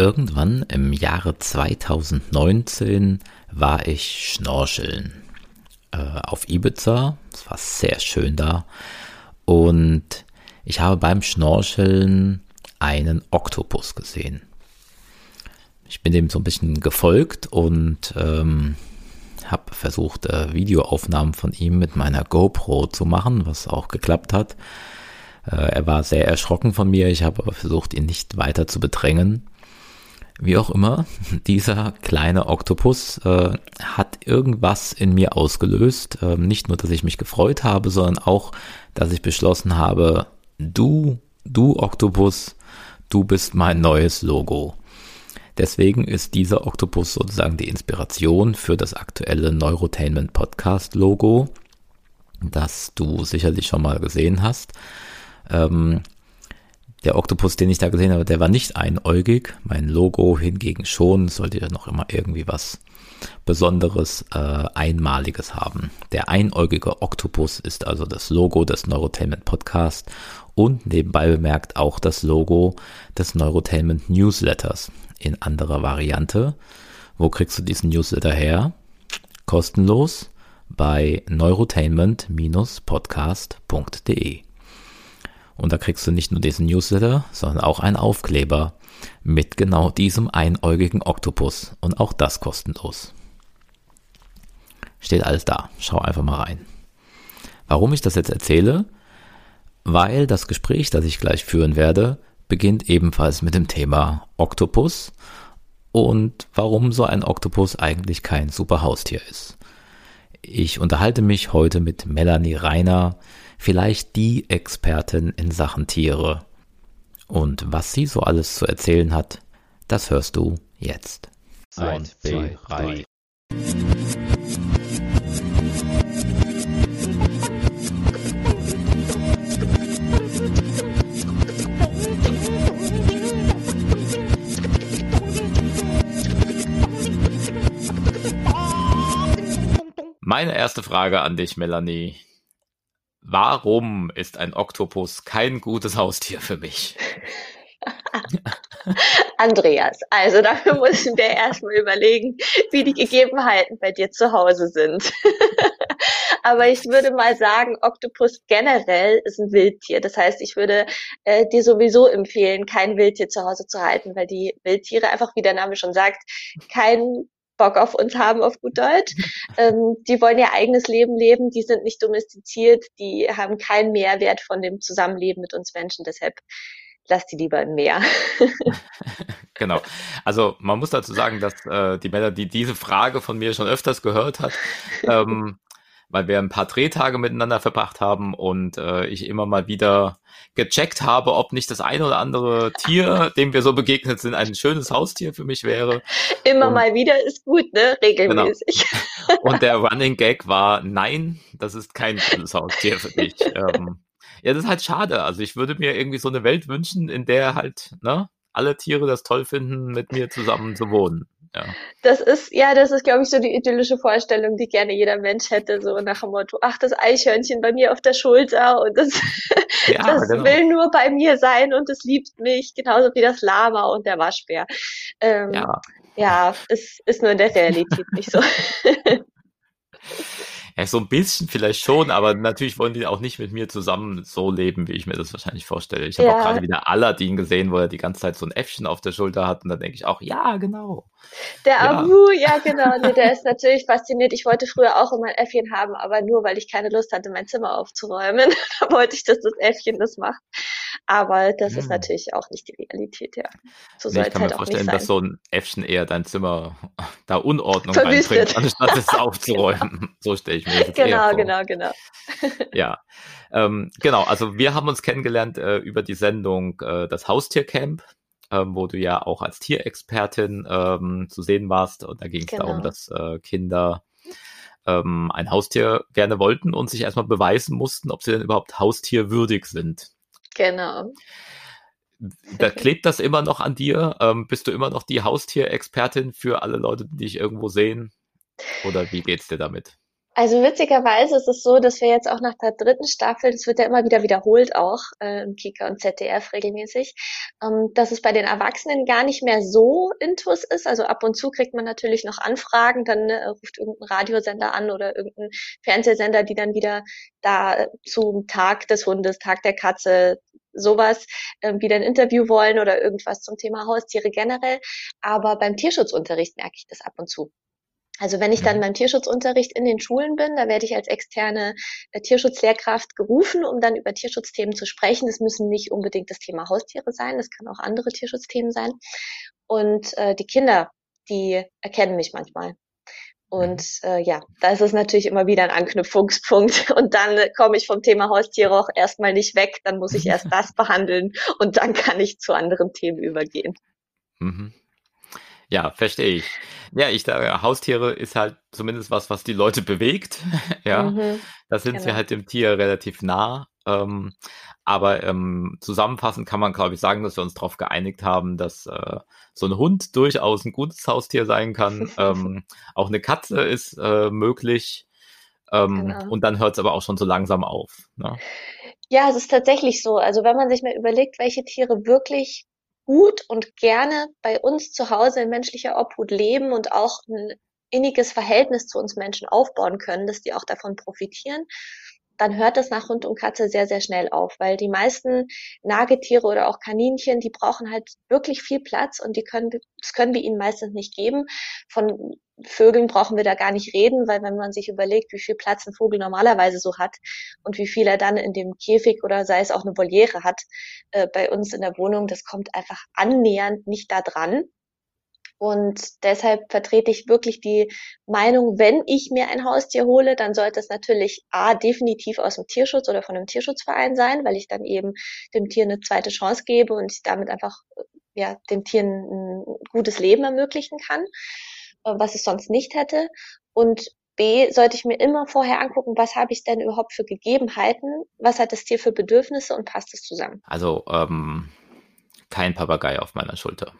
Irgendwann im Jahre 2019 war ich schnorcheln äh, auf Ibiza. Es war sehr schön da. Und ich habe beim Schnorcheln einen Oktopus gesehen. Ich bin dem so ein bisschen gefolgt und ähm, habe versucht, äh, Videoaufnahmen von ihm mit meiner GoPro zu machen, was auch geklappt hat. Äh, er war sehr erschrocken von mir. Ich habe aber versucht, ihn nicht weiter zu bedrängen. Wie auch immer, dieser kleine Oktopus äh, hat irgendwas in mir ausgelöst. Ähm, nicht nur, dass ich mich gefreut habe, sondern auch, dass ich beschlossen habe, du, du Oktopus, du bist mein neues Logo. Deswegen ist dieser Oktopus sozusagen die Inspiration für das aktuelle Neurotainment Podcast Logo, das du sicherlich schon mal gesehen hast. Ähm, der Oktopus, den ich da gesehen habe, der war nicht einäugig. Mein Logo hingegen schon, sollte ja noch immer irgendwie was Besonderes, äh, Einmaliges haben. Der einäugige Oktopus ist also das Logo des Neurotainment Podcast und nebenbei bemerkt auch das Logo des Neurotainment Newsletters in anderer Variante. Wo kriegst du diesen Newsletter her? Kostenlos bei neurotainment-podcast.de. Und da kriegst du nicht nur diesen Newsletter, sondern auch einen Aufkleber mit genau diesem einäugigen Oktopus. Und auch das kostenlos. Steht alles da. Schau einfach mal rein. Warum ich das jetzt erzähle? Weil das Gespräch, das ich gleich führen werde, beginnt ebenfalls mit dem Thema Oktopus und warum so ein Oktopus eigentlich kein super Haustier ist. Ich unterhalte mich heute mit Melanie Reiner, vielleicht die Expertin in Sachen Tiere. Und was sie so alles zu erzählen hat, das hörst du jetzt. Eins, zwei, drei. Meine erste Frage an dich, Melanie. Warum ist ein Oktopus kein gutes Haustier für mich? Andreas, also dafür müssen wir erstmal überlegen, wie die Gegebenheiten bei dir zu Hause sind. Aber ich würde mal sagen, Oktopus generell ist ein Wildtier. Das heißt, ich würde äh, dir sowieso empfehlen, kein Wildtier zu Hause zu halten, weil die Wildtiere einfach, wie der Name schon sagt, kein Bock auf uns haben, auf gut Deutsch. Ähm, die wollen ihr eigenes Leben leben, die sind nicht domestiziert, die haben keinen Mehrwert von dem Zusammenleben mit uns Menschen. Deshalb lass die lieber im Meer. genau. Also man muss dazu sagen, dass äh, die Männer, die diese Frage von mir schon öfters gehört hat, ähm, weil wir ein paar Drehtage miteinander verbracht haben und äh, ich immer mal wieder gecheckt habe, ob nicht das eine oder andere Tier, dem wir so begegnet sind, ein schönes Haustier für mich wäre. Immer und, mal wieder ist gut, ne? Regelmäßig. Genau. Und der Running Gag war, nein, das ist kein schönes Haustier für mich. ähm, ja, das ist halt schade. Also ich würde mir irgendwie so eine Welt wünschen, in der halt, ne, alle Tiere das toll finden, mit mir zusammen zu wohnen. Ja. Das ist, ja, das ist, glaube ich, so die idyllische Vorstellung, die gerne jeder Mensch hätte, so nach dem Motto, ach, das Eichhörnchen bei mir auf der Schulter und das, ja, das genau. will nur bei mir sein und es liebt mich, genauso wie das Lama und der Waschbär. Ähm, ja. ja, es ist nur in der Realität nicht so. Ja, so ein bisschen vielleicht schon, aber natürlich wollen die auch nicht mit mir zusammen so leben, wie ich mir das wahrscheinlich vorstelle. Ich habe ja. auch gerade wieder Aladdin gesehen, wo er die ganze Zeit so ein Äffchen auf der Schulter hat und da denke ich auch, ja, genau. Der ja. Abu, ja genau, nee, der ist natürlich fasziniert. Ich wollte früher auch immer ein Äffchen haben, aber nur, weil ich keine Lust hatte, mein Zimmer aufzuräumen. da wollte ich, dass das Äffchen das macht. Aber das hm. ist natürlich auch nicht die Realität, ja. So nee, soll ich kann halt mir vorstellen, dass so ein Äffchen eher dein Zimmer da Unordnung reinbringt, anstatt es aufzuräumen. genau. So stelle ich mir das Genau, eher vor. genau, genau. ja, ähm, genau. Also wir haben uns kennengelernt äh, über die Sendung äh, das Haustiercamp. Ähm, wo du ja auch als Tierexpertin ähm, zu sehen warst. Und da ging es genau. darum, dass äh, Kinder ähm, ein Haustier gerne wollten und sich erstmal beweisen mussten, ob sie denn überhaupt haustierwürdig sind. Genau. Da klebt das immer noch an dir? Ähm, bist du immer noch die Haustierexpertin für alle Leute, die dich irgendwo sehen? Oder wie geht's dir damit? Also witzigerweise ist es so, dass wir jetzt auch nach der dritten Staffel, das wird ja immer wieder wiederholt auch äh, im Kika und ZDF regelmäßig, ähm, dass es bei den Erwachsenen gar nicht mehr so intus ist. Also ab und zu kriegt man natürlich noch Anfragen, dann äh, ruft irgendein Radiosender an oder irgendein Fernsehsender, die dann wieder da zum Tag des Hundes, Tag der Katze, sowas äh, wieder ein Interview wollen oder irgendwas zum Thema Haustiere generell. Aber beim Tierschutzunterricht merke ich das ab und zu. Also wenn ich dann mhm. beim Tierschutzunterricht in den Schulen bin, da werde ich als externe äh, Tierschutzlehrkraft gerufen, um dann über Tierschutzthemen zu sprechen. Das müssen nicht unbedingt das Thema Haustiere sein, das kann auch andere Tierschutzthemen sein. Und äh, die Kinder, die erkennen mich manchmal. Und mhm. äh, ja, da ist es natürlich immer wieder ein Anknüpfungspunkt. Und dann äh, komme ich vom Thema Haustiere auch erstmal nicht weg. Dann muss ich erst das behandeln und dann kann ich zu anderen Themen übergehen. Mhm. Ja, verstehe ich. Ja, ich sage, Haustiere ist halt zumindest was, was die Leute bewegt. ja, mhm, da sind genau. sie halt dem Tier relativ nah. Ähm, aber ähm, zusammenfassend kann man, glaube ich, sagen, dass wir uns darauf geeinigt haben, dass äh, so ein Hund durchaus ein gutes Haustier sein kann. ähm, auch eine Katze ist äh, möglich. Ähm, genau. Und dann hört es aber auch schon so langsam auf. Ne? Ja, es ist tatsächlich so. Also wenn man sich mal überlegt, welche Tiere wirklich gut und gerne bei uns zu Hause in menschlicher Obhut leben und auch ein inniges Verhältnis zu uns Menschen aufbauen können, dass die auch davon profitieren, dann hört das nach Hund und Katze sehr, sehr schnell auf, weil die meisten Nagetiere oder auch Kaninchen, die brauchen halt wirklich viel Platz und die können, das können wir ihnen meistens nicht geben. Von Vögeln brauchen wir da gar nicht reden, weil wenn man sich überlegt, wie viel Platz ein Vogel normalerweise so hat und wie viel er dann in dem Käfig oder sei es auch eine Voliere hat, äh, bei uns in der Wohnung, das kommt einfach annähernd nicht da dran. Und deshalb vertrete ich wirklich die Meinung, wenn ich mir ein Haustier hole, dann sollte es natürlich A, definitiv aus dem Tierschutz oder von einem Tierschutzverein sein, weil ich dann eben dem Tier eine zweite Chance gebe und damit einfach ja, dem Tier ein, gutes Leben ermöglichen kann, äh, was es sonst nicht hätte. Und B, sollte ich mir immer vorher angucken, was habe ich denn überhaupt für Gegebenheiten, was hat das Tier für Bedürfnisse und passt es zusammen. Also ähm, kein Papagei auf meiner Schulter.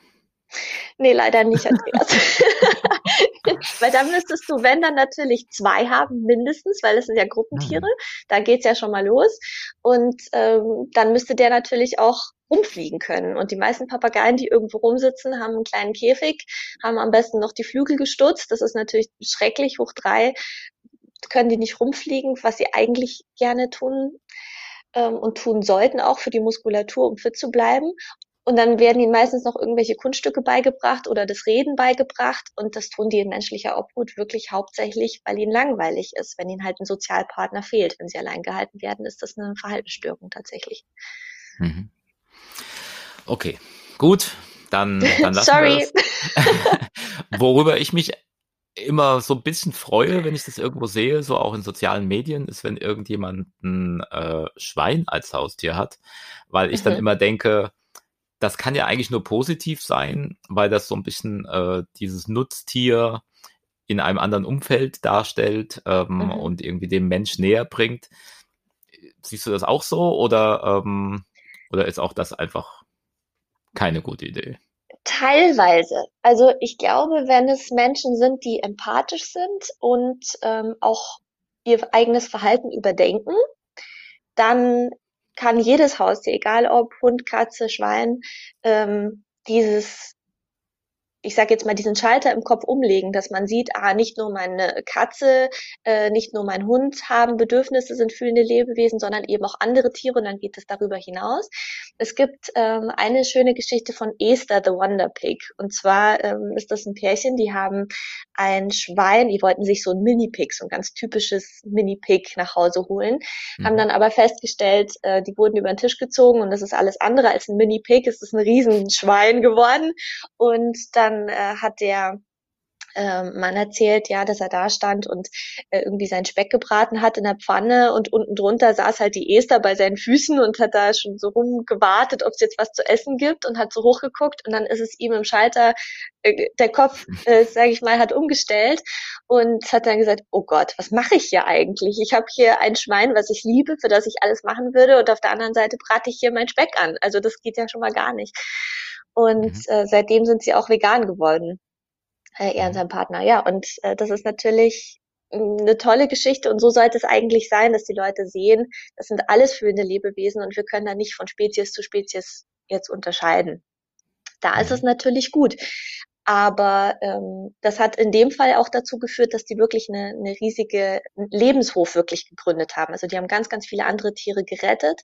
Nee, leider nicht, Andreas. weil dann müsstest du, wenn dann natürlich zwei haben, mindestens, weil es sind ja Gruppentiere. Mhm. Da geht's ja schon mal los. Und ähm, dann müsste der natürlich auch rumfliegen können. Und die meisten Papageien, die irgendwo rumsitzen, haben einen kleinen Käfig, haben am besten noch die Flügel gestutzt. Das ist natürlich schrecklich, hoch drei können die nicht rumfliegen, was sie eigentlich gerne tun ähm, und tun sollten, auch für die Muskulatur, um fit zu bleiben. Und dann werden ihnen meistens noch irgendwelche Kunststücke beigebracht oder das Reden beigebracht. Und das tun die in menschlicher Obhut wirklich hauptsächlich, weil ihnen langweilig ist, wenn ihnen halt ein Sozialpartner fehlt. Wenn sie allein gehalten werden, ist das eine Verhaltensstörung tatsächlich. Mhm. Okay, gut. Dann, dann lassen Sorry. Worüber ich mich immer so ein bisschen freue, wenn ich das irgendwo sehe, so auch in sozialen Medien, ist, wenn irgendjemand ein äh, Schwein als Haustier hat, weil ich mhm. dann immer denke, das kann ja eigentlich nur positiv sein, weil das so ein bisschen äh, dieses Nutztier in einem anderen Umfeld darstellt ähm, mhm. und irgendwie dem Mensch näher bringt. Siehst du das auch so oder, ähm, oder ist auch das einfach keine gute Idee? Teilweise. Also ich glaube, wenn es Menschen sind, die empathisch sind und ähm, auch ihr eigenes Verhalten überdenken, dann kann jedes Haustier, egal ob Hund, Katze, Schwein, ähm, dieses ich sage jetzt mal, diesen Schalter im Kopf umlegen, dass man sieht, ah, nicht nur meine Katze, äh, nicht nur mein Hund haben Bedürfnisse, sind fühlende Lebewesen, sondern eben auch andere Tiere und dann geht es darüber hinaus. Es gibt ähm, eine schöne Geschichte von Esther the Wonder Pig und zwar ähm, ist das ein Pärchen, die haben ein Schwein, die wollten sich so ein Mini-Pig, so ein ganz typisches Mini-Pig nach Hause holen, mhm. haben dann aber festgestellt, äh, die wurden über den Tisch gezogen und das ist alles andere als ein Mini-Pig, es ist ein Riesenschwein geworden und dann dann äh, hat der ähm, Mann erzählt, ja, dass er da stand und äh, irgendwie seinen Speck gebraten hat in der Pfanne und unten drunter saß halt die Esther bei seinen Füßen und hat da schon so rumgewartet, ob es jetzt was zu essen gibt und hat so hochgeguckt und dann ist es ihm im Schalter, äh, der Kopf, äh, sage ich mal, hat umgestellt und hat dann gesagt, oh Gott, was mache ich hier eigentlich? Ich habe hier ein Schwein, was ich liebe, für das ich alles machen würde und auf der anderen Seite brate ich hier mein Speck an. Also das geht ja schon mal gar nicht. Und mhm. äh, seitdem sind sie auch vegan geworden. Äh, er und mhm. sein Partner, ja. Und äh, das ist natürlich eine tolle Geschichte und so sollte es eigentlich sein, dass die Leute sehen, das sind alles fühlende Lebewesen und wir können da nicht von Spezies zu Spezies jetzt unterscheiden. Da ist es mhm. natürlich gut. Aber ähm, das hat in dem Fall auch dazu geführt, dass die wirklich eine, eine riesige Lebenshof wirklich gegründet haben. Also die haben ganz, ganz viele andere Tiere gerettet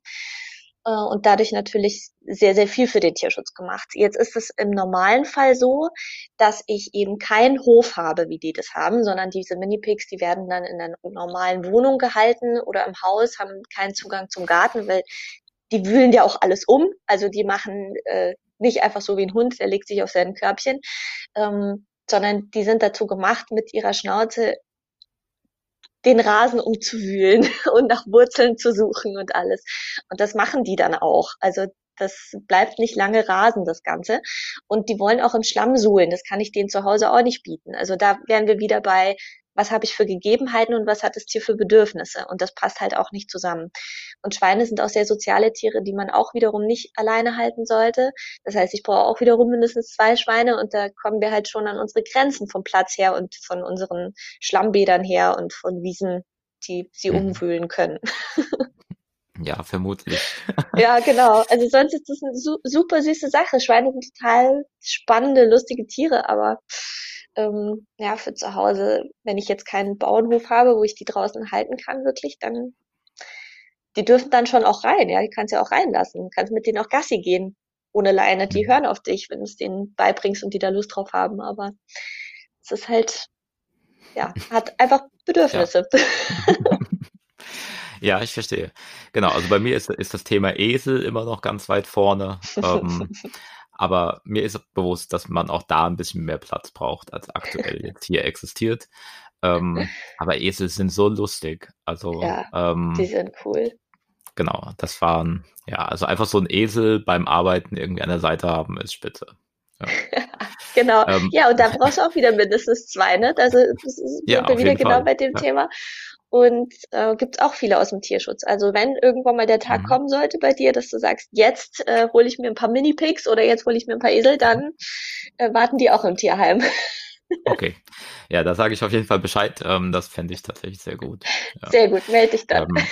und dadurch natürlich sehr, sehr viel für den Tierschutz gemacht. Jetzt ist es im normalen Fall so, dass ich eben keinen Hof habe, wie die das haben, sondern diese Minipigs, die werden dann in einer normalen Wohnung gehalten oder im Haus, haben keinen Zugang zum Garten, weil die wühlen ja auch alles um. Also die machen äh, nicht einfach so wie ein Hund, der legt sich auf sein Körbchen, ähm, sondern die sind dazu gemacht, mit ihrer Schnauze den Rasen umzuwühlen und nach Wurzeln zu suchen und alles. Und das machen die dann auch. Also das bleibt nicht lange Rasen, das Ganze. Und die wollen auch im Schlamm suhlen. Das kann ich denen zu Hause auch nicht bieten. Also da wären wir wieder bei was habe ich für Gegebenheiten und was hat das Tier für Bedürfnisse. Und das passt halt auch nicht zusammen. Und Schweine sind auch sehr soziale Tiere, die man auch wiederum nicht alleine halten sollte. Das heißt, ich brauche auch wiederum mindestens zwei Schweine und da kommen wir halt schon an unsere Grenzen vom Platz her und von unseren Schlammbädern her und von Wiesen, die sie mhm. umwühlen können. Ja, vermutlich. ja, genau. Also sonst ist das eine super süße Sache. Schweine sind total spannende, lustige Tiere, aber ähm, ja, für zu Hause, wenn ich jetzt keinen Bauernhof habe, wo ich die draußen halten kann, wirklich, dann, die dürfen dann schon auch rein, ja, die kannst ja auch reinlassen, du kannst mit denen auch Gassi gehen, ohne Leine, die mhm. hören auf dich, wenn du es denen beibringst und die da Lust drauf haben, aber es ist halt, ja, hat einfach Bedürfnisse. Ja. Ja, ich verstehe. Genau, also bei mir ist, ist das Thema Esel immer noch ganz weit vorne. Ähm, aber mir ist bewusst, dass man auch da ein bisschen mehr Platz braucht, als aktuell jetzt hier existiert. Ähm, aber Esel sind so lustig. Also, ja, ähm, die sind cool. Genau, das waren, ja, also einfach so ein Esel beim Arbeiten irgendwie an der Seite haben, ist spitze. Ja. genau. Ähm, ja, und da brauchst du auch wieder mindestens zwei, ne? Also das ist ja, wieder genau Fall. bei dem ja. Thema. Und äh, gibt auch viele aus dem Tierschutz. Also wenn irgendwann mal der Tag mhm. kommen sollte bei dir, dass du sagst, jetzt äh, hole ich mir ein paar Mini-Pigs oder jetzt hole ich mir ein paar Esel, dann äh, warten die auch im Tierheim. Okay. Ja, da sage ich auf jeden Fall Bescheid. Ähm, das fände ich tatsächlich sehr gut. Ja. Sehr gut, melde dich dann. Ähm,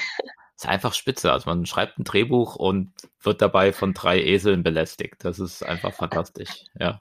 ist einfach spitze. Also man schreibt ein Drehbuch und wird dabei von drei Eseln belästigt. Das ist einfach fantastisch. Ja.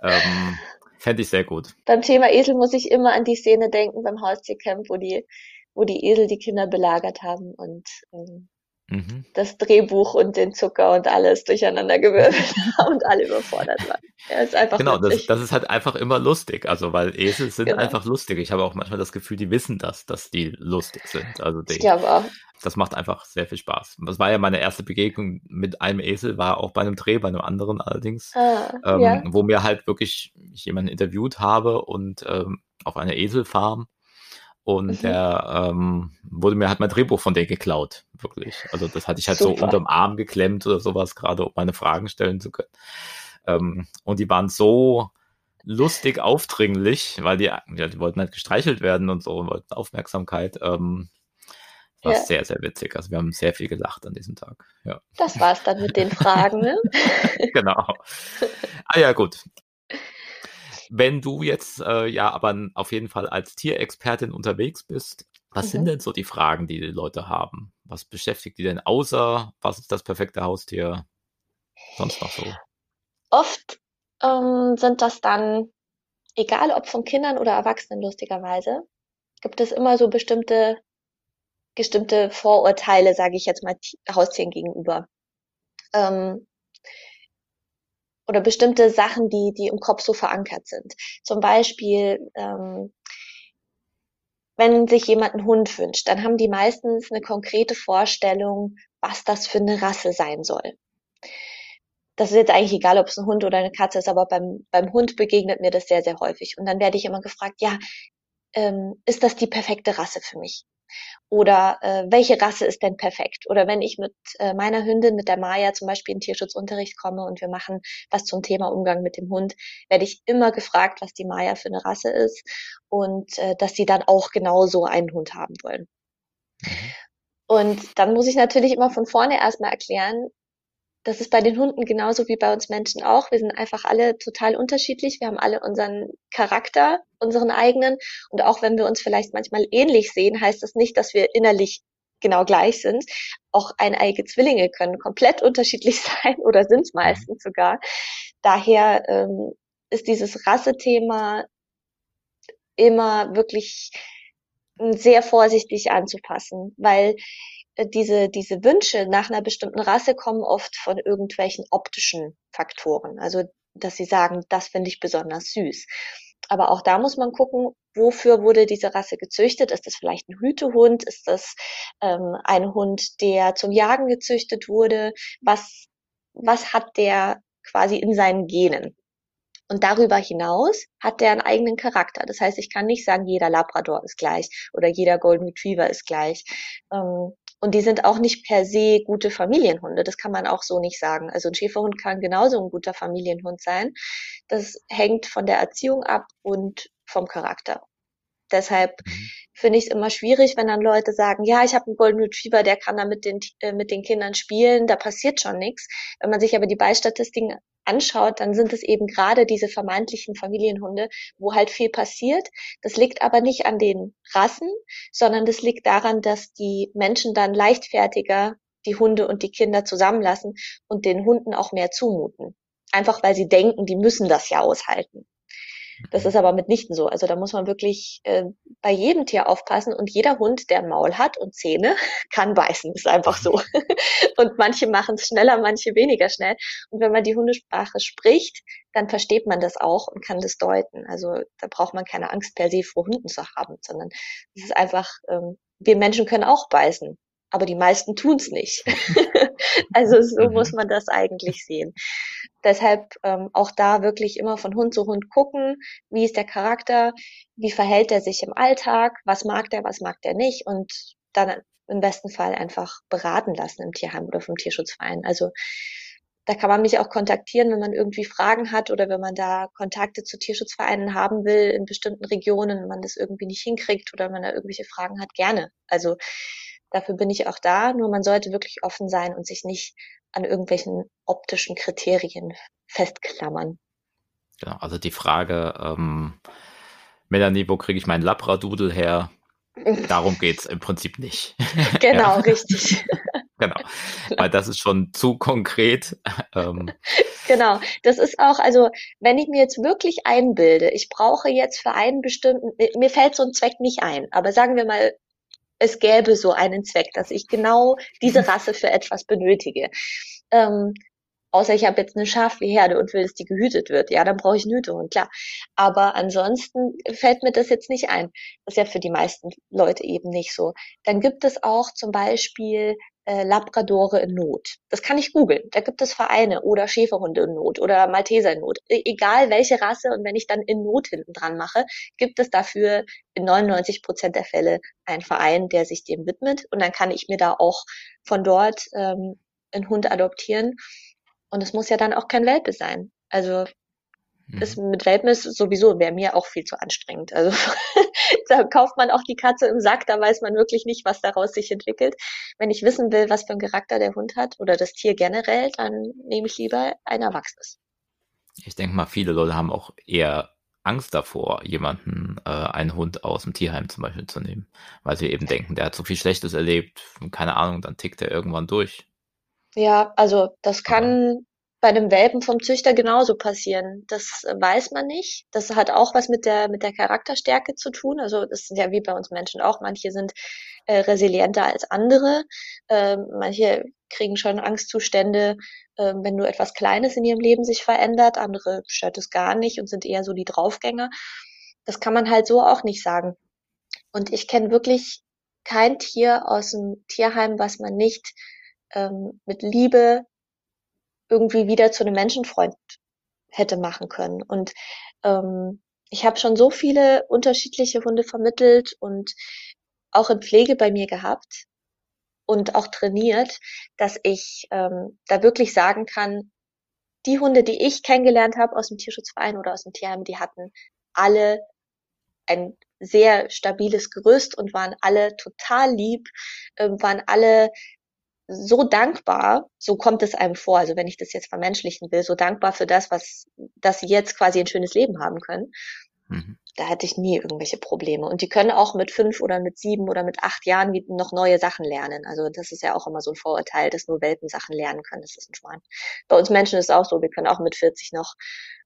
Ähm, Fände ich sehr gut. Beim Thema Esel muss ich immer an die Szene denken beim Haustiercamp, wo die wo die Esel die Kinder belagert haben und ähm, mhm. das Drehbuch und den Zucker und alles durcheinander gewirbelt haben und alle überfordert waren. Ja, ist einfach genau, das, das, ist halt einfach immer lustig, also weil Esel sind genau. einfach lustig. Ich habe auch manchmal das Gefühl, die wissen das, dass die lustig sind. Also die, ich glaube auch. Das macht einfach sehr viel Spaß. Das war ja meine erste Begegnung mit einem Esel, war auch bei einem Dreh, bei einem anderen allerdings, ah, ähm, ja. wo mir halt wirklich jemanden interviewt habe und ähm, auf einer Eselfarm und mhm. der ähm, wurde mir halt mein Drehbuch von denen geklaut, wirklich. Also das hatte ich halt Super. so unterm Arm geklemmt oder sowas, gerade um meine Fragen stellen zu können. Ähm, und die waren so lustig aufdringlich, weil die, ja, die wollten halt gestreichelt werden und so und wollten Aufmerksamkeit. Ähm, war ja. sehr, sehr witzig. Also wir haben sehr viel gelacht an diesem Tag. Ja. Das war's dann mit den Fragen, ne? genau. Ah ja, gut. Wenn du jetzt äh, ja aber auf jeden Fall als Tierexpertin unterwegs bist, was mhm. sind denn so die Fragen, die die Leute haben? Was beschäftigt die denn außer, was ist das perfekte Haustier? Sonst noch so? Oft ähm, sind das dann, egal ob von Kindern oder Erwachsenen lustigerweise, gibt es immer so bestimmte, bestimmte Vorurteile, sage ich jetzt mal, Haustieren gegenüber. Ähm, oder bestimmte Sachen, die, die im Kopf so verankert sind. Zum Beispiel, ähm, wenn sich jemand einen Hund wünscht, dann haben die meistens eine konkrete Vorstellung, was das für eine Rasse sein soll. Das ist jetzt eigentlich egal, ob es ein Hund oder eine Katze ist, aber beim, beim Hund begegnet mir das sehr, sehr häufig. Und dann werde ich immer gefragt, ja, ähm, ist das die perfekte Rasse für mich? Oder äh, welche Rasse ist denn perfekt? Oder wenn ich mit äh, meiner Hündin, mit der Maya zum Beispiel in Tierschutzunterricht komme und wir machen was zum Thema Umgang mit dem Hund, werde ich immer gefragt, was die Maya für eine Rasse ist und äh, dass sie dann auch genauso einen Hund haben wollen. Mhm. Und dann muss ich natürlich immer von vorne erstmal erklären, das ist bei den Hunden genauso wie bei uns Menschen auch. Wir sind einfach alle total unterschiedlich. Wir haben alle unseren Charakter, unseren eigenen. Und auch wenn wir uns vielleicht manchmal ähnlich sehen, heißt das nicht, dass wir innerlich genau gleich sind. Auch eineige Zwillinge können komplett unterschiedlich sein oder sind es mhm. meistens sogar. Daher ähm, ist dieses Rassethema immer wirklich sehr vorsichtig anzupassen, weil diese, diese Wünsche nach einer bestimmten Rasse kommen oft von irgendwelchen optischen Faktoren. Also, dass sie sagen, das finde ich besonders süß. Aber auch da muss man gucken, wofür wurde diese Rasse gezüchtet? Ist das vielleicht ein Hütehund? Ist das ähm, ein Hund, der zum Jagen gezüchtet wurde? Was, was hat der quasi in seinen Genen? Und darüber hinaus hat der einen eigenen Charakter. Das heißt, ich kann nicht sagen, jeder Labrador ist gleich oder jeder Golden Retriever ist gleich. Ähm, und die sind auch nicht per se gute Familienhunde. Das kann man auch so nicht sagen. Also ein Schäferhund kann genauso ein guter Familienhund sein. Das hängt von der Erziehung ab und vom Charakter. Deshalb mhm. finde ich es immer schwierig, wenn dann Leute sagen, ja, ich habe einen Golden Retriever, der kann da mit den, äh, mit den Kindern spielen, da passiert schon nichts. Wenn man sich aber die Beistatistiken anschaut, dann sind es eben gerade diese vermeintlichen Familienhunde, wo halt viel passiert. Das liegt aber nicht an den Rassen, sondern das liegt daran, dass die Menschen dann leichtfertiger die Hunde und die Kinder zusammenlassen und den Hunden auch mehr zumuten. Einfach weil sie denken, die müssen das ja aushalten. Das ist aber mitnichten so. Also da muss man wirklich äh, bei jedem Tier aufpassen und jeder Hund, der Maul hat und Zähne, kann beißen. Ist einfach so. und manche machen es schneller, manche weniger schnell. Und wenn man die Hundesprache spricht, dann versteht man das auch und kann das deuten. Also da braucht man keine Angst per se vor Hunden zu haben, sondern es ist einfach, ähm, wir Menschen können auch beißen aber die meisten tun's nicht. also so mhm. muss man das eigentlich sehen. Deshalb ähm, auch da wirklich immer von Hund zu Hund gucken, wie ist der Charakter, wie verhält er sich im Alltag, was mag der, was mag der nicht und dann im besten Fall einfach beraten lassen im Tierheim oder vom Tierschutzverein. Also da kann man mich auch kontaktieren, wenn man irgendwie Fragen hat oder wenn man da Kontakte zu Tierschutzvereinen haben will in bestimmten Regionen und man das irgendwie nicht hinkriegt oder man da irgendwelche Fragen hat, gerne. Also Dafür bin ich auch da, nur man sollte wirklich offen sein und sich nicht an irgendwelchen optischen Kriterien festklammern. Genau, also die Frage, ähm, Melanie, wo kriege ich meinen Labradudel her? Darum geht's im Prinzip nicht. Genau, ja. richtig. genau, weil das ist schon zu konkret. Ähm. Genau, das ist auch, also wenn ich mir jetzt wirklich einbilde, ich brauche jetzt für einen bestimmten, mir fällt so ein Zweck nicht ein, aber sagen wir mal, es gäbe so einen Zweck, dass ich genau diese Rasse für etwas benötige. Ähm, außer ich habe jetzt eine Schafherde und will, dass die gehütet wird. Ja, dann brauche ich einen Hütehund, klar. Aber ansonsten fällt mir das jetzt nicht ein. Das ist ja für die meisten Leute eben nicht so. Dann gibt es auch zum Beispiel äh, Labradore in Not. Das kann ich googeln. Da gibt es Vereine oder Schäferhunde in Not oder Malteser in Not. E egal welche Rasse und wenn ich dann in Not hinten dran mache, gibt es dafür in 99 Prozent der Fälle einen Verein, der sich dem widmet und dann kann ich mir da auch von dort ähm, einen Hund adoptieren. Und es muss ja dann auch kein Welpe sein. Also ist mhm. mit Welpen ist sowieso wäre mir auch viel zu anstrengend. Also da kauft man auch die Katze im Sack, da weiß man wirklich nicht, was daraus sich entwickelt. Wenn ich wissen will, was für ein Charakter der Hund hat oder das Tier generell, dann nehme ich lieber ein Erwachsenes. Ich denke mal, viele Leute haben auch eher Angst davor, jemanden, äh, einen Hund aus dem Tierheim zum Beispiel zu nehmen, weil sie eben denken, der hat so viel Schlechtes erlebt, keine Ahnung, dann tickt er irgendwann durch. Ja, also das kann bei einem Welpen vom Züchter genauso passieren. Das weiß man nicht. Das hat auch was mit der, mit der Charakterstärke zu tun. Also das sind ja wie bei uns Menschen auch. Manche sind äh, resilienter als andere. Ähm, manche kriegen schon Angstzustände, äh, wenn nur etwas Kleines in ihrem Leben sich verändert. Andere stört es gar nicht und sind eher so die Draufgänger. Das kann man halt so auch nicht sagen. Und ich kenne wirklich kein Tier aus dem Tierheim, was man nicht ähm, mit Liebe irgendwie wieder zu einem Menschenfreund hätte machen können. Und ähm, ich habe schon so viele unterschiedliche Hunde vermittelt und auch in Pflege bei mir gehabt und auch trainiert, dass ich ähm, da wirklich sagen kann, die Hunde, die ich kennengelernt habe aus dem Tierschutzverein oder aus dem Tierheim, die hatten alle ein sehr stabiles Gerüst und waren alle total lieb, äh, waren alle so dankbar, so kommt es einem vor, also wenn ich das jetzt vermenschlichen will, so dankbar für das, was, dass sie jetzt quasi ein schönes Leben haben können. Mhm. Da hatte ich nie irgendwelche Probleme. Und die können auch mit fünf oder mit sieben oder mit acht Jahren noch neue Sachen lernen. Also das ist ja auch immer so ein Vorurteil, dass nur Welpen Sachen lernen können. Das ist ein Schmarrn. Bei uns Menschen ist es auch so, wir können auch mit 40 noch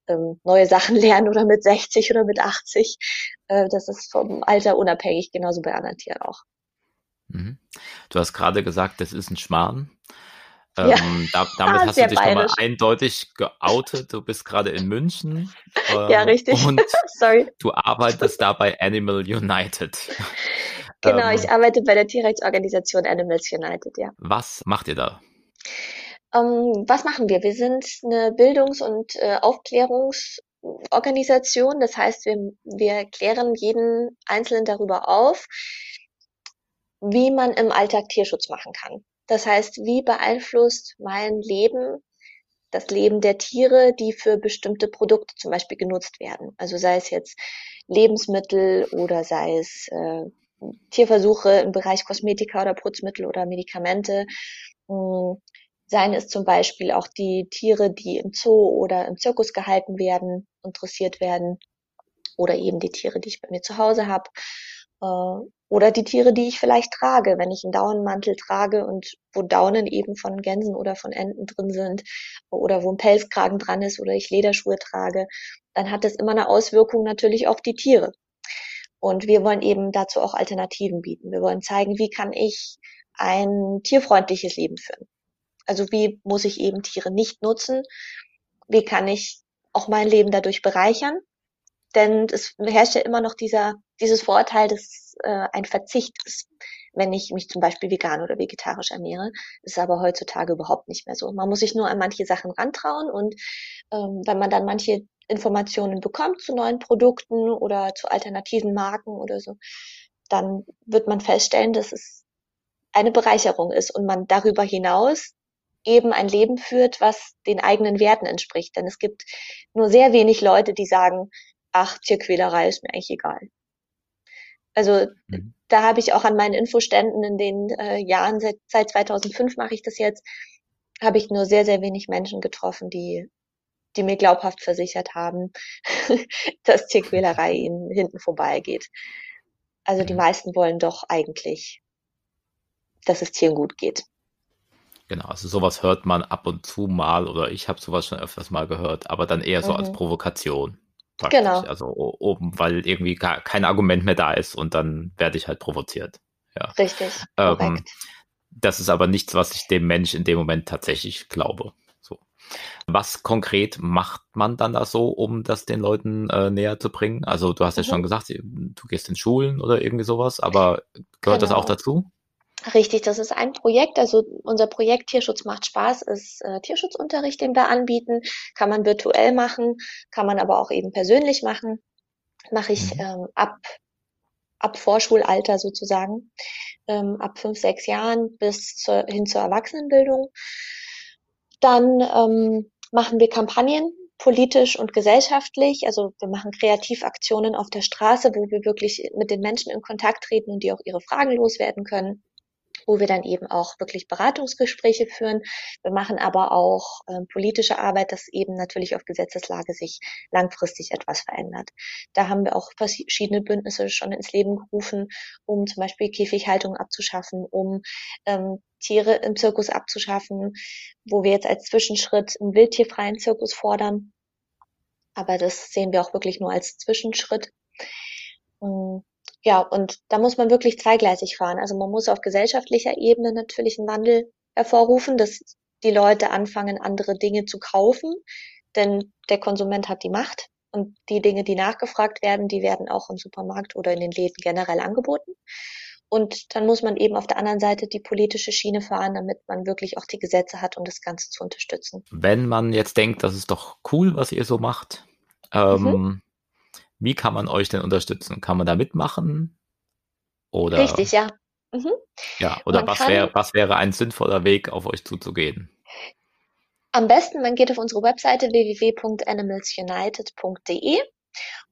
ähm, neue Sachen lernen oder mit 60 oder mit 80. Äh, das ist vom Alter unabhängig, genauso bei anderen Tieren auch. Mhm. Du hast gerade gesagt, das ist ein Schmarrn. Ähm, ja. da, damit ah, hast du dich nochmal eindeutig geoutet. Du bist gerade in München. Ähm, ja, richtig. Und Sorry. du arbeitest da bei Animal United. Genau, ähm, ich arbeite bei der Tierrechtsorganisation Animals United, ja. Was macht ihr da? Ähm, was machen wir? Wir sind eine Bildungs- und äh, Aufklärungsorganisation. Das heißt, wir, wir klären jeden Einzelnen darüber auf, wie man im Alltag Tierschutz machen kann. Das heißt, wie beeinflusst mein Leben das Leben der Tiere, die für bestimmte Produkte zum Beispiel genutzt werden. Also sei es jetzt Lebensmittel oder sei es äh, Tierversuche im Bereich Kosmetika oder Putzmittel oder Medikamente. Hm, seien es zum Beispiel auch die Tiere, die im Zoo oder im Zirkus gehalten werden, interessiert werden. Oder eben die Tiere, die ich bei mir zu Hause habe. Äh, oder die Tiere, die ich vielleicht trage, wenn ich einen Daunenmantel trage und wo Daunen eben von Gänsen oder von Enten drin sind oder wo ein Pelzkragen dran ist oder ich Lederschuhe trage, dann hat das immer eine Auswirkung natürlich auf die Tiere. Und wir wollen eben dazu auch Alternativen bieten. Wir wollen zeigen, wie kann ich ein tierfreundliches Leben führen. Also wie muss ich eben Tiere nicht nutzen? Wie kann ich auch mein Leben dadurch bereichern? Denn es herrscht ja immer noch dieser, dieses Vorurteil, dass äh, ein Verzicht ist, wenn ich mich zum Beispiel vegan oder vegetarisch ernähre. ist aber heutzutage überhaupt nicht mehr so. Man muss sich nur an manche Sachen rantrauen und ähm, wenn man dann manche Informationen bekommt zu neuen Produkten oder zu alternativen Marken oder so, dann wird man feststellen, dass es eine Bereicherung ist und man darüber hinaus eben ein Leben führt, was den eigenen Werten entspricht. Denn es gibt nur sehr wenig Leute, die sagen, ach, Tierquälerei ist mir eigentlich egal. Also mhm. da habe ich auch an meinen Infoständen in den äh, Jahren, seit, seit 2005 mache ich das jetzt, habe ich nur sehr, sehr wenig Menschen getroffen, die, die mir glaubhaft versichert haben, dass Tierquälerei ihnen hinten vorbeigeht. Also die meisten wollen doch eigentlich, dass es Tieren gut geht. Genau, also sowas hört man ab und zu mal oder ich habe sowas schon öfters mal gehört, aber dann eher so mhm. als Provokation. Praktisch. Genau. Also oben, weil irgendwie gar kein Argument mehr da ist und dann werde ich halt provoziert. Ja. Richtig. Ähm, das ist aber nichts, was ich dem Mensch in dem Moment tatsächlich glaube. So. Was konkret macht man dann da so, um das den Leuten äh, näher zu bringen? Also du hast mhm. ja schon gesagt, du gehst in Schulen oder irgendwie sowas, aber gehört genau. das auch genau. dazu? Richtig, das ist ein Projekt. Also unser Projekt Tierschutz macht Spaß ist äh, Tierschutzunterricht, den wir anbieten. Kann man virtuell machen, kann man aber auch eben persönlich machen. Mache ich mhm. ähm, ab, ab Vorschulalter sozusagen, ähm, ab fünf, sechs Jahren bis zur, hin zur Erwachsenenbildung. Dann ähm, machen wir Kampagnen politisch und gesellschaftlich. Also wir machen Kreativaktionen auf der Straße, wo wir wirklich mit den Menschen in Kontakt treten und die auch ihre Fragen loswerden können wo wir dann eben auch wirklich Beratungsgespräche führen. Wir machen aber auch äh, politische Arbeit, dass eben natürlich auf Gesetzeslage sich langfristig etwas verändert. Da haben wir auch verschiedene Bündnisse schon ins Leben gerufen, um zum Beispiel Käfighaltung abzuschaffen, um ähm, Tiere im Zirkus abzuschaffen, wo wir jetzt als Zwischenschritt einen wildtierfreien Zirkus fordern. Aber das sehen wir auch wirklich nur als Zwischenschritt. Ja, und da muss man wirklich zweigleisig fahren. Also man muss auf gesellschaftlicher Ebene natürlich einen Wandel hervorrufen, dass die Leute anfangen, andere Dinge zu kaufen, denn der Konsument hat die Macht und die Dinge, die nachgefragt werden, die werden auch im Supermarkt oder in den Läden generell angeboten. Und dann muss man eben auf der anderen Seite die politische Schiene fahren, damit man wirklich auch die Gesetze hat, um das Ganze zu unterstützen. Wenn man jetzt denkt, das ist doch cool, was ihr so macht, ähm, mhm. Wie kann man euch denn unterstützen? Kann man da mitmachen? Oder, Richtig, ja. Mhm. Ja, oder was, wär, was wäre ein sinnvoller Weg, auf euch zuzugehen? Am besten, man geht auf unsere Webseite www.animalsunited.de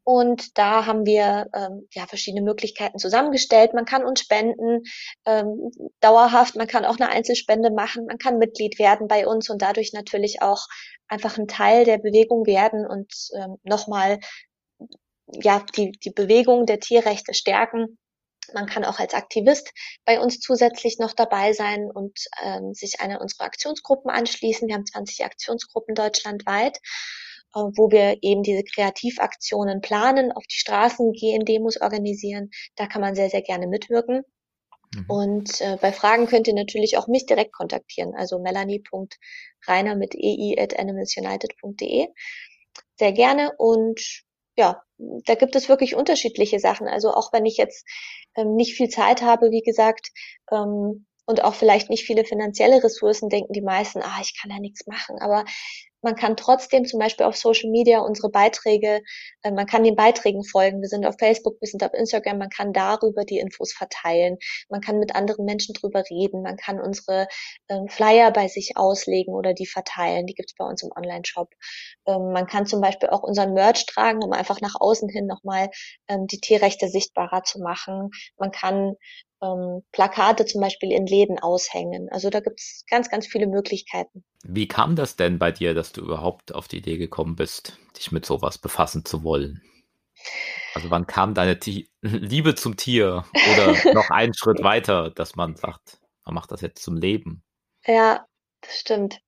Und da haben wir ähm, ja verschiedene Möglichkeiten zusammengestellt. Man kann uns spenden ähm, dauerhaft, man kann auch eine Einzelspende machen, man kann Mitglied werden bei uns und dadurch natürlich auch einfach ein Teil der Bewegung werden und ähm, nochmal ja die die Bewegung der Tierrechte stärken. Man kann auch als Aktivist bei uns zusätzlich noch dabei sein und ähm, sich einer unserer Aktionsgruppen anschließen. Wir haben 20 Aktionsgruppen deutschlandweit. Äh, wo wir eben diese Kreativaktionen planen, auf die Straßen gehen, Demos organisieren. Da kann man sehr, sehr gerne mitwirken. Mhm. Und äh, bei Fragen könnt ihr natürlich auch mich direkt kontaktieren, also melanie.reiner mit ei at animalsunited.de. Sehr gerne und ja, da gibt es wirklich unterschiedliche Sachen. Also auch wenn ich jetzt ähm, nicht viel Zeit habe, wie gesagt, ähm, und auch vielleicht nicht viele finanzielle Ressourcen, denken die meisten, ah, ich kann da nichts machen. Aber man kann trotzdem zum Beispiel auf Social Media unsere Beiträge, äh, man kann den Beiträgen folgen. Wir sind auf Facebook, wir sind auf Instagram, man kann darüber die Infos verteilen. Man kann mit anderen Menschen drüber reden. Man kann unsere ähm, Flyer bei sich auslegen oder die verteilen. Die gibt's bei uns im Online-Shop. Ähm, man kann zum Beispiel auch unseren Merch tragen, um einfach nach außen hin nochmal ähm, die Tierrechte sichtbarer zu machen. Man kann ähm, Plakate zum Beispiel in Läden aushängen. Also da gibt's ganz, ganz viele Möglichkeiten. Wie kam das denn bei dir, dass du überhaupt auf die Idee gekommen bist, dich mit sowas befassen zu wollen? Also wann kam deine T Liebe zum Tier oder noch einen Schritt weiter, dass man sagt, man macht das jetzt zum Leben? Ja, das stimmt.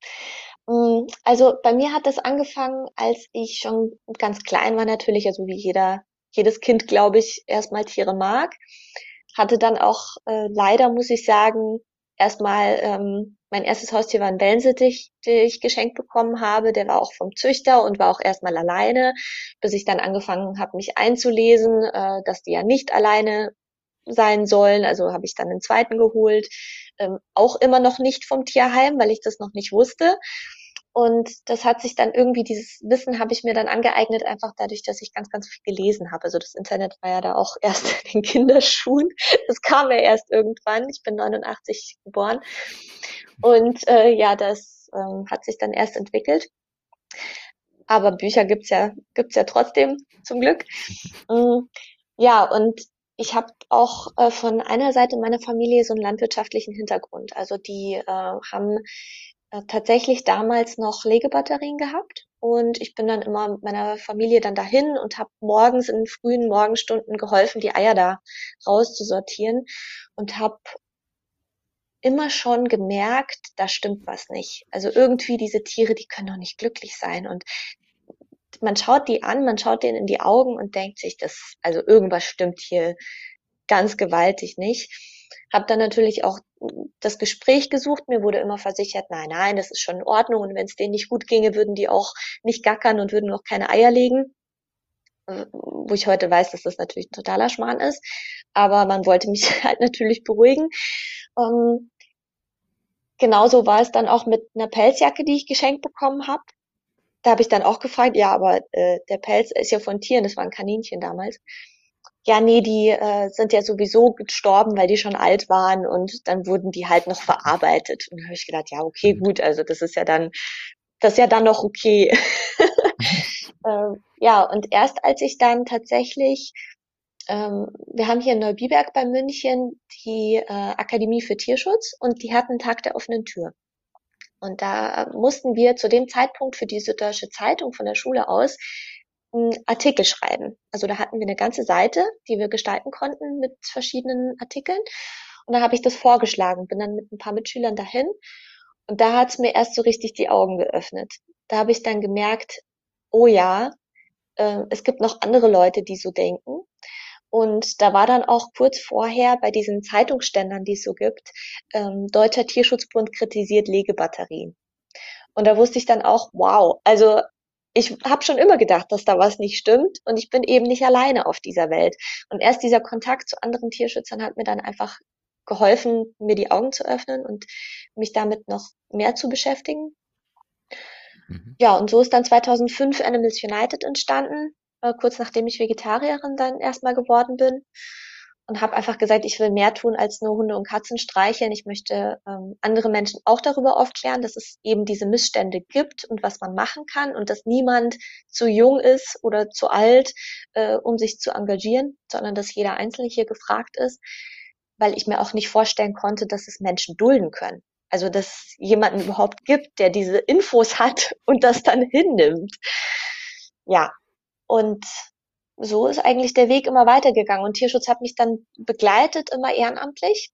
Mm, also bei mir hat das angefangen, als ich schon ganz klein war natürlich, also wie jeder, jedes Kind, glaube ich, erstmal Tiere mag hatte dann auch äh, leider, muss ich sagen, erstmal ähm, mein erstes Haustier war ein Wellensittich, den ich geschenkt bekommen habe. Der war auch vom Züchter und war auch erstmal alleine, bis ich dann angefangen habe, mich einzulesen, äh, dass die ja nicht alleine sein sollen. Also habe ich dann den zweiten geholt. Ähm, auch immer noch nicht vom Tierheim, weil ich das noch nicht wusste. Und das hat sich dann irgendwie, dieses Wissen habe ich mir dann angeeignet, einfach dadurch, dass ich ganz, ganz viel gelesen habe. Also das Internet war ja da auch erst in den Kinderschuhen. Das kam ja erst irgendwann. Ich bin 89 geboren. Und äh, ja, das ähm, hat sich dann erst entwickelt. Aber Bücher gibt's ja, gibt's ja trotzdem, zum Glück. Mm, ja, und ich habe auch äh, von einer Seite meiner Familie so einen landwirtschaftlichen Hintergrund. Also die äh, haben tatsächlich damals noch Legebatterien gehabt. Und ich bin dann immer mit meiner Familie dann dahin und habe morgens in den frühen Morgenstunden geholfen, die Eier da rauszusortieren. Und habe immer schon gemerkt, da stimmt was nicht. Also irgendwie diese Tiere, die können doch nicht glücklich sein. Und man schaut die an, man schaut denen in die Augen und denkt sich, das also irgendwas stimmt hier ganz gewaltig nicht habe dann natürlich auch das Gespräch gesucht. Mir wurde immer versichert, nein, nein, das ist schon in Ordnung. Und wenn es denen nicht gut ginge, würden die auch nicht gackern und würden auch keine Eier legen. Wo ich heute weiß, dass das natürlich ein totaler Schmarrn ist. Aber man wollte mich halt natürlich beruhigen. Ähm, genauso war es dann auch mit einer Pelzjacke, die ich geschenkt bekommen habe. Da habe ich dann auch gefragt, ja, aber äh, der Pelz ist ja von Tieren, das waren Kaninchen damals ja, nee, die äh, sind ja sowieso gestorben, weil die schon alt waren und dann wurden die halt noch verarbeitet. Und da habe ich gedacht, ja, okay, mhm. gut, also das ist ja dann, das ist ja dann noch okay. ähm, ja, und erst als ich dann tatsächlich, ähm, wir haben hier in Neubiberg bei München die äh, Akademie für Tierschutz und die hatten Tag der offenen Tür. Und da mussten wir zu dem Zeitpunkt für die Süddeutsche Zeitung von der Schule aus Artikel schreiben. Also da hatten wir eine ganze Seite, die wir gestalten konnten mit verschiedenen Artikeln. Und da habe ich das vorgeschlagen, bin dann mit ein paar Mitschülern dahin. Und da hat es mir erst so richtig die Augen geöffnet. Da habe ich dann gemerkt, oh ja, äh, es gibt noch andere Leute, die so denken. Und da war dann auch kurz vorher bei diesen Zeitungsständern, die es so gibt, ähm, Deutscher Tierschutzbund kritisiert Legebatterien. Und da wusste ich dann auch, wow, also ich habe schon immer gedacht, dass da was nicht stimmt und ich bin eben nicht alleine auf dieser Welt. Und erst dieser Kontakt zu anderen Tierschützern hat mir dann einfach geholfen, mir die Augen zu öffnen und mich damit noch mehr zu beschäftigen. Mhm. Ja, und so ist dann 2005 Animals United entstanden, äh, kurz nachdem ich Vegetarierin dann erstmal geworden bin. Und habe einfach gesagt, ich will mehr tun als nur Hunde und Katzen streicheln. Ich möchte ähm, andere Menschen auch darüber aufklären, dass es eben diese Missstände gibt und was man machen kann und dass niemand zu jung ist oder zu alt, äh, um sich zu engagieren, sondern dass jeder Einzelne hier gefragt ist, weil ich mir auch nicht vorstellen konnte, dass es Menschen dulden können. Also dass jemanden überhaupt gibt, der diese Infos hat und das dann hinnimmt. Ja, und so ist eigentlich der Weg immer weitergegangen. Und Tierschutz hat mich dann begleitet, immer ehrenamtlich,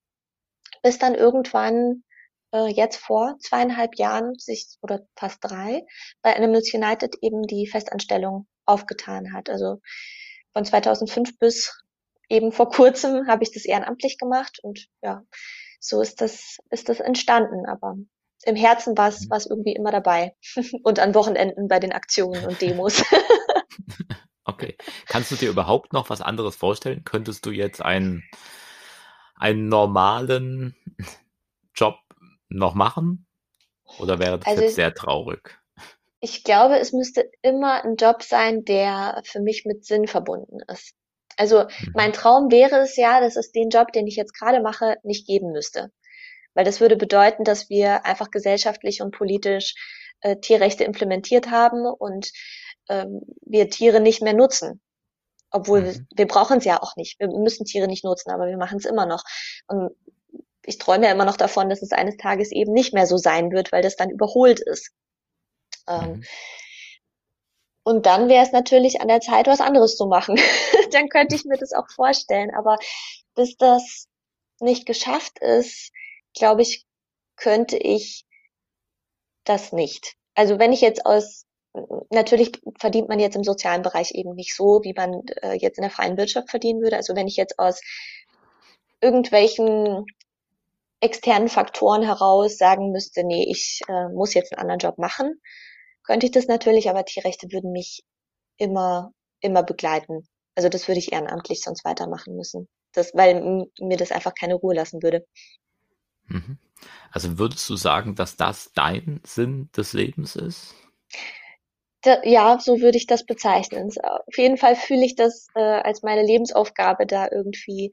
bis dann irgendwann äh, jetzt vor zweieinhalb Jahren sich oder fast drei bei Animals United eben die Festanstellung aufgetan hat. Also von 2005 bis eben vor kurzem habe ich das ehrenamtlich gemacht und ja, so ist das ist das entstanden. Aber im Herzen war es, mhm. war es irgendwie immer dabei und an Wochenenden bei den Aktionen und Demos. Okay. Kannst du dir überhaupt noch was anderes vorstellen? Könntest du jetzt einen, einen normalen Job noch machen? Oder wäre das also, jetzt sehr traurig? Ich glaube, es müsste immer ein Job sein, der für mich mit Sinn verbunden ist. Also mhm. mein Traum wäre es ja, dass es den Job, den ich jetzt gerade mache, nicht geben müsste. Weil das würde bedeuten, dass wir einfach gesellschaftlich und politisch äh, Tierrechte implementiert haben und ähm, wir Tiere nicht mehr nutzen. Obwohl mhm. wir, wir brauchen es ja auch nicht. Wir müssen Tiere nicht nutzen, aber wir machen es immer noch. Und ich träume ja immer noch davon, dass es eines Tages eben nicht mehr so sein wird, weil das dann überholt ist. Ähm, mhm. Und dann wäre es natürlich an der Zeit, was anderes zu machen. dann könnte ich mir das auch vorstellen. Aber bis das nicht geschafft ist, glaube ich, könnte ich das nicht. Also wenn ich jetzt aus natürlich verdient man jetzt im sozialen Bereich eben nicht so, wie man äh, jetzt in der freien Wirtschaft verdienen würde. Also wenn ich jetzt aus irgendwelchen externen Faktoren heraus sagen müsste, nee, ich äh, muss jetzt einen anderen Job machen, könnte ich das natürlich, aber Tierrechte würden mich immer, immer begleiten. Also das würde ich ehrenamtlich sonst weitermachen müssen. Das, weil mir das einfach keine Ruhe lassen würde. Mhm. Also würdest du sagen, dass das dein Sinn des Lebens ist? Ja, so würde ich das bezeichnen. Auf jeden Fall fühle ich das äh, als meine Lebensaufgabe, da irgendwie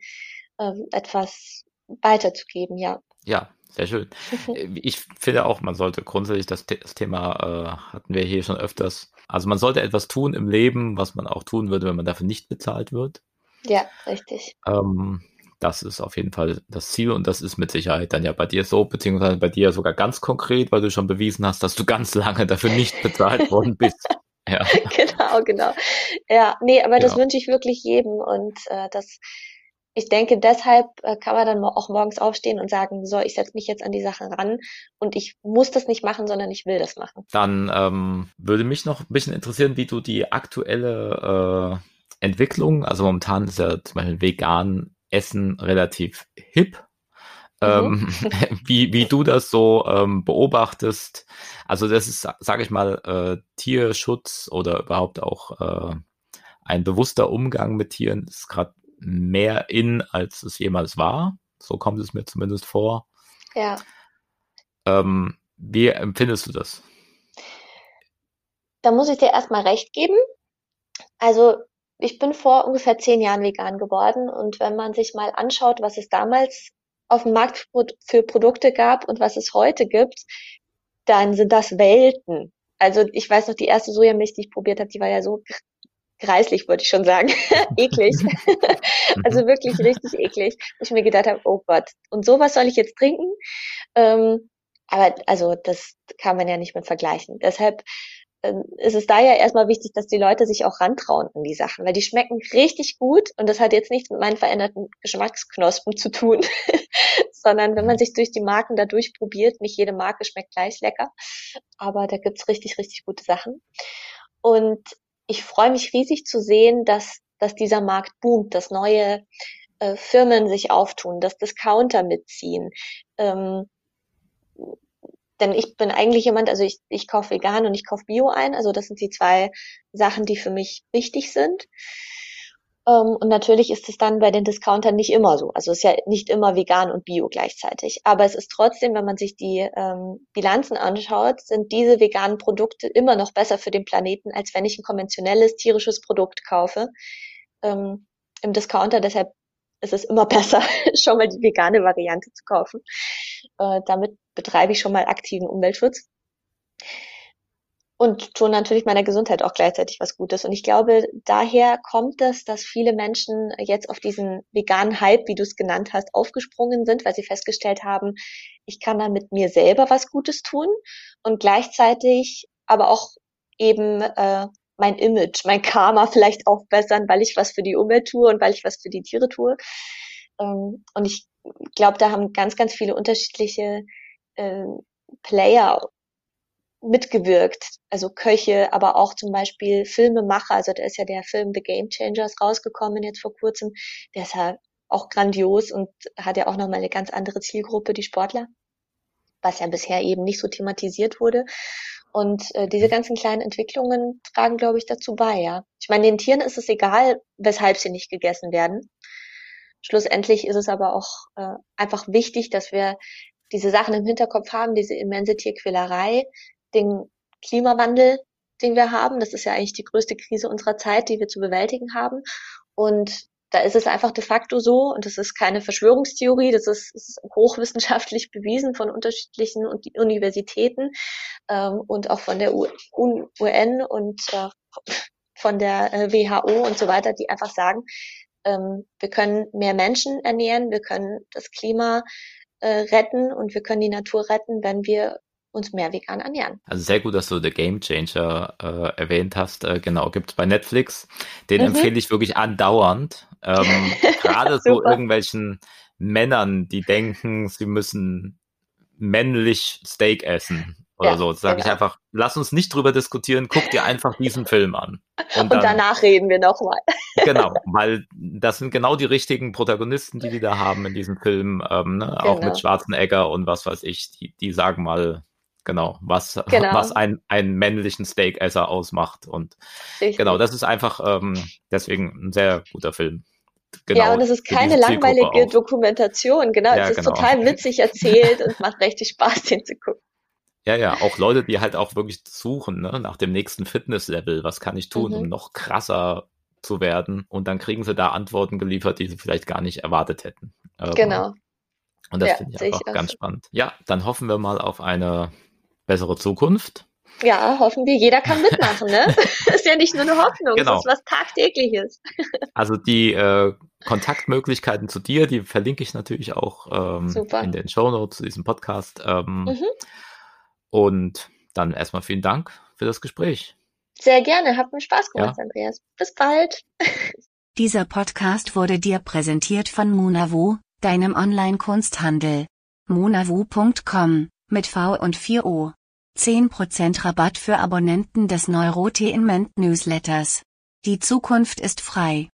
ähm, etwas weiterzugeben, ja. Ja, sehr schön. Ich finde auch, man sollte grundsätzlich das, das Thema äh, hatten wir hier schon öfters. Also man sollte etwas tun im Leben, was man auch tun würde, wenn man dafür nicht bezahlt wird. Ja, richtig. Ähm, das ist auf jeden Fall das Ziel und das ist mit Sicherheit dann ja bei dir so, beziehungsweise bei dir sogar ganz konkret, weil du schon bewiesen hast, dass du ganz lange dafür nicht bezahlt worden bist. Ja. Genau, genau. Ja, nee, aber genau. das wünsche ich wirklich jedem und äh, das, ich denke, deshalb äh, kann man dann auch morgens aufstehen und sagen, so, ich setze mich jetzt an die Sache ran und ich muss das nicht machen, sondern ich will das machen. Dann ähm, würde mich noch ein bisschen interessieren, wie du die aktuelle äh, Entwicklung, also momentan ist ja zum Beispiel vegan Essen relativ hip. Mhm. Ähm, wie, wie du das so ähm, beobachtest. Also das ist, sage ich mal, äh, Tierschutz oder überhaupt auch äh, ein bewusster Umgang mit Tieren ist gerade mehr in, als es jemals war. So kommt es mir zumindest vor. Ja. Ähm, wie empfindest du das? Da muss ich dir erstmal recht geben. Also ich bin vor ungefähr zehn Jahren vegan geworden und wenn man sich mal anschaut, was es damals auf dem Markt für Produkte gab und was es heute gibt, dann sind das Welten. Also ich weiß noch, die erste Sojamilch, die ich probiert habe, die war ja so greislich, wollte ich schon sagen. eklig. also wirklich richtig eklig. Ich mir gedacht habe, oh Gott, und sowas soll ich jetzt trinken? Ähm, aber also das kann man ja nicht mehr vergleichen. Deshalb ist es da ja erstmal wichtig, dass die Leute sich auch rantrauen an die Sachen, weil die schmecken richtig gut und das hat jetzt nichts mit meinen veränderten Geschmacksknospen zu tun, sondern wenn man sich durch die Marken da durchprobiert, nicht jede Marke schmeckt gleich lecker, aber da gibt's richtig, richtig gute Sachen. Und ich freue mich riesig zu sehen, dass, dass dieser Markt boomt, dass neue äh, Firmen sich auftun, dass Discounter mitziehen. Ähm, denn ich bin eigentlich jemand, also ich, ich kaufe vegan und ich kaufe Bio ein. Also das sind die zwei Sachen, die für mich wichtig sind. Ähm, und natürlich ist es dann bei den Discountern nicht immer so. Also es ist ja nicht immer vegan und Bio gleichzeitig. Aber es ist trotzdem, wenn man sich die ähm, Bilanzen anschaut, sind diese veganen Produkte immer noch besser für den Planeten, als wenn ich ein konventionelles tierisches Produkt kaufe ähm, im Discounter. Deshalb ist es immer besser, schon mal die vegane Variante zu kaufen. Äh, damit betreibe ich schon mal aktiven Umweltschutz und tun natürlich meiner Gesundheit auch gleichzeitig was Gutes. Und ich glaube, daher kommt es, dass viele Menschen jetzt auf diesen veganen Hype, wie du es genannt hast, aufgesprungen sind, weil sie festgestellt haben, ich kann damit mir selber was Gutes tun und gleichzeitig aber auch eben äh, mein Image, mein Karma vielleicht aufbessern, weil ich was für die Umwelt tue und weil ich was für die Tiere tue. Ähm, und ich glaube, da haben ganz, ganz viele unterschiedliche äh, Player mitgewirkt, also Köche, aber auch zum Beispiel Filmemacher. Also da ist ja der Film The Game Changers rausgekommen jetzt vor kurzem. Der ist ja auch grandios und hat ja auch nochmal eine ganz andere Zielgruppe, die Sportler, was ja bisher eben nicht so thematisiert wurde. Und äh, diese ganzen kleinen Entwicklungen tragen, glaube ich, dazu bei, ja. Ich meine, den Tieren ist es egal, weshalb sie nicht gegessen werden. Schlussendlich ist es aber auch äh, einfach wichtig, dass wir diese Sachen im Hinterkopf haben, diese immense Tierquälerei, den Klimawandel, den wir haben. Das ist ja eigentlich die größte Krise unserer Zeit, die wir zu bewältigen haben. Und da ist es einfach de facto so, und das ist keine Verschwörungstheorie, das ist, ist hochwissenschaftlich bewiesen von unterschiedlichen Universitäten ähm, und auch von der UN und äh, von der äh, WHO und so weiter, die einfach sagen, ähm, wir können mehr Menschen ernähren, wir können das Klima äh, retten und wir können die Natur retten, wenn wir uns mehr vegan ernähren. Also sehr gut, dass du The Game Changer äh, erwähnt hast. Äh, genau, gibt es bei Netflix. Den mhm. empfehle ich wirklich andauernd. Ähm, Gerade so irgendwelchen Männern, die denken, sie müssen männlich Steak essen oder ja, so. Sage genau. ich einfach, lass uns nicht drüber diskutieren, guck dir einfach diesen Film an. Und, und dann, danach reden wir nochmal. genau, weil das sind genau die richtigen Protagonisten, die die da haben in diesem Film, ähm, ne? genau. auch mit Schwarzenegger und was weiß ich, die, die sagen mal, Genau, was, genau. was ein, einen männlichen Steakesser ausmacht. Und Richtig. genau, das ist einfach ähm, deswegen ein sehr guter Film. Genau, ja, und es ist keine langweilige Dokumentation, genau. Ja, es ist genau. total witzig erzählt und macht richtig Spaß, den zu gucken. Ja, ja, auch Leute, die halt auch wirklich suchen, ne, nach dem nächsten Fitnesslevel. Was kann ich tun, mhm. um noch krasser zu werden? Und dann kriegen sie da Antworten geliefert, die sie vielleicht gar nicht erwartet hätten. Ähm, genau. Und das ja, finde ich auch ganz so. spannend. Ja, dann hoffen wir mal auf eine bessere Zukunft. Ja, hoffen wir, jeder kann mitmachen, ne? das ist ja nicht nur eine Hoffnung, genau. das ist was Tagtägliches. also die äh, Kontaktmöglichkeiten zu dir, die verlinke ich natürlich auch ähm, in den Show Notes zu diesem Podcast. Ähm, mhm. Und dann erstmal vielen Dank für das Gespräch. Sehr gerne, hat mir Spaß gemacht, ja. Andreas. Bis bald. Dieser Podcast wurde dir präsentiert von Munavu, deinem Online-Kunsthandel. munavu.com mit V und 4O. 10% Rabatt für Abonnenten des Neurotainment Newsletters. Die Zukunft ist frei.